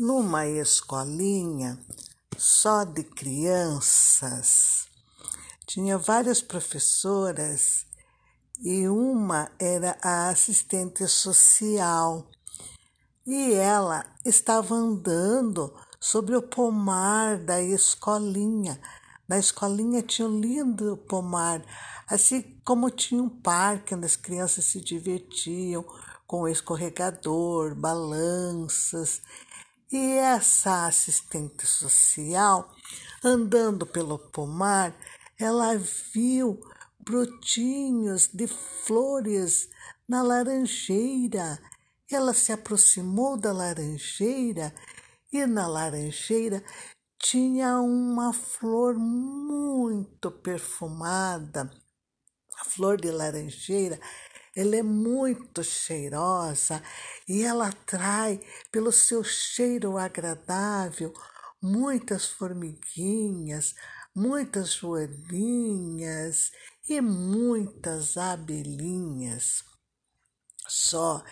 numa escolinha só de crianças. Tinha várias professoras e uma era a assistente social. E ela estava andando sobre o pomar da escolinha. Na escolinha tinha um lindo pomar, assim como tinha um parque onde as crianças se divertiam com escorregador, balanças. E essa assistente social, andando pelo pomar, ela viu brotinhos de flores na laranjeira. Ela se aproximou da laranjeira e na laranjeira tinha uma flor muito perfumada. A flor de laranjeira ela é muito cheirosa e ela atrai, pelo seu cheiro agradável, muitas formiguinhas, muitas joaninhas e muitas abelhinhas. Só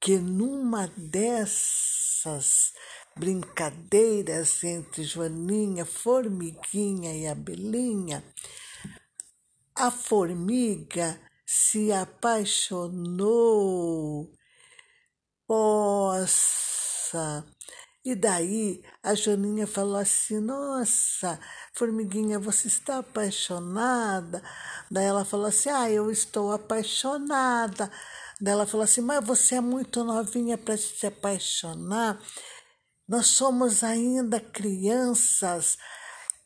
que numa dessas brincadeiras entre Joaninha, formiguinha e abelhinha, a formiga se apaixonou. Nossa! E daí a Joaninha falou assim: Nossa, formiguinha, você está apaixonada? Daí ela falou assim: Ah, eu estou apaixonada. Daí ela falou assim: Mas você é muito novinha para se apaixonar. Nós somos ainda crianças.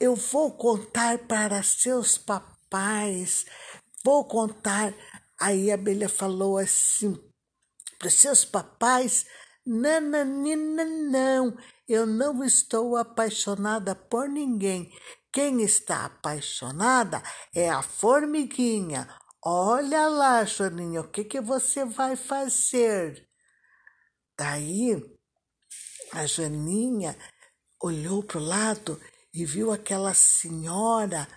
Eu vou contar para seus papais Vou contar. Aí a abelha falou assim para seus papais: Nananina, não, eu não estou apaixonada por ninguém. Quem está apaixonada é a formiguinha. Olha lá, Joaninha, o que, que você vai fazer? Daí a Joaninha olhou para o lado e viu aquela senhora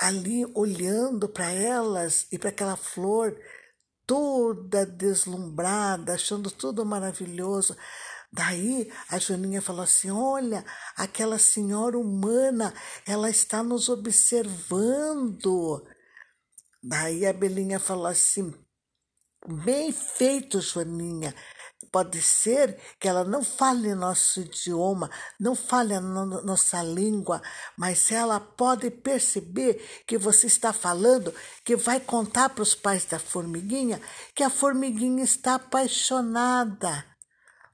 ali olhando para elas e para aquela flor toda deslumbrada, achando tudo maravilhoso. Daí a Joaninha falou assim: Olha, aquela senhora humana, ela está nos observando. Daí a Belinha falou assim: Bem feito, Joaninha. Pode ser que ela não fale nosso idioma, não fale a no nossa língua, mas ela pode perceber que você está falando, que vai contar para os pais da formiguinha que a formiguinha está apaixonada.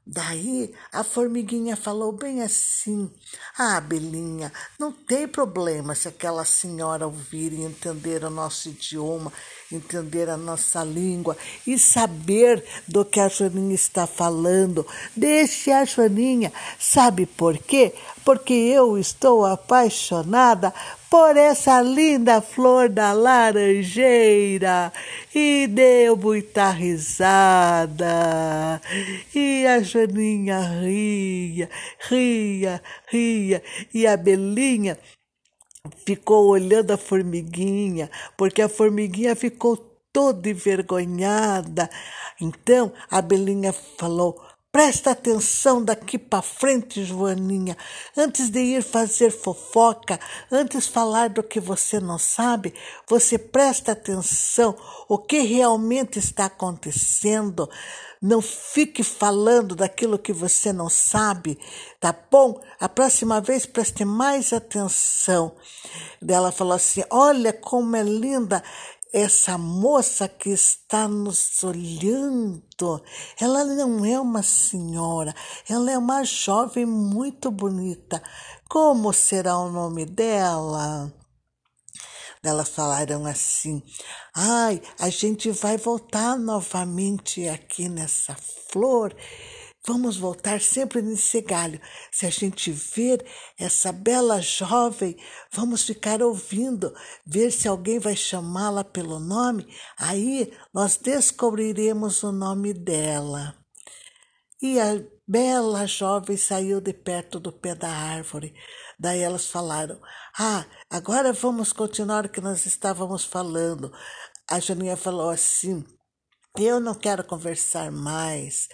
Daí a formiguinha falou bem assim: Ah, Belinha, não tem problema se aquela senhora ouvir e entender o nosso idioma, entender a nossa língua e saber do que a Joaninha está falando. Deixe a Joaninha. Sabe por quê? Porque eu estou apaixonada por essa linda flor da laranjeira e deu muita risada. E a Joaninha ria, ria, ria, e a Belinha ficou olhando a formiguinha, porque a formiguinha ficou toda envergonhada. Então a Belinha falou: Presta atenção daqui para frente, Joaninha. Antes de ir fazer fofoca, antes falar do que você não sabe, você presta atenção o que realmente está acontecendo. Não fique falando daquilo que você não sabe, tá bom? A próxima vez preste mais atenção. Ela falou assim: Olha como é linda essa moça que está nos olhando, ela não é uma senhora, ela é uma jovem muito bonita. Como será o nome dela? Elas falaram assim: ai, a gente vai voltar novamente aqui nessa flor Vamos voltar sempre nesse galho. Se a gente ver essa bela jovem, vamos ficar ouvindo, ver se alguém vai chamá-la pelo nome. Aí nós descobriremos o nome dela. E a bela jovem saiu de perto do pé da árvore. Daí elas falaram: Ah, agora vamos continuar o que nós estávamos falando. A Janinha falou assim: Eu não quero conversar mais.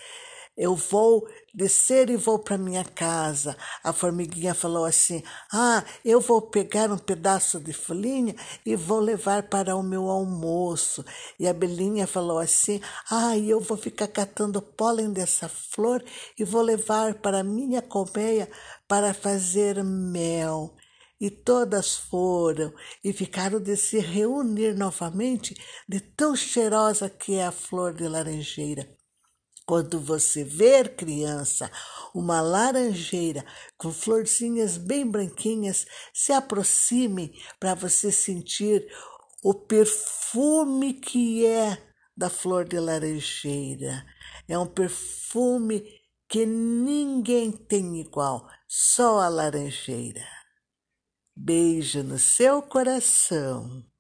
Eu vou descer e vou para minha casa. A formiguinha falou assim: Ah, eu vou pegar um pedaço de folhinha e vou levar para o meu almoço. E a abelhinha falou assim: Ah, eu vou ficar catando pólen dessa flor e vou levar para minha colmeia para fazer mel. E todas foram e ficaram de se reunir novamente, de tão cheirosa que é a flor de laranjeira. Quando você ver, criança, uma laranjeira com florzinhas bem branquinhas, se aproxime para você sentir o perfume que é da flor de laranjeira. É um perfume que ninguém tem igual, só a laranjeira. Beijo no seu coração.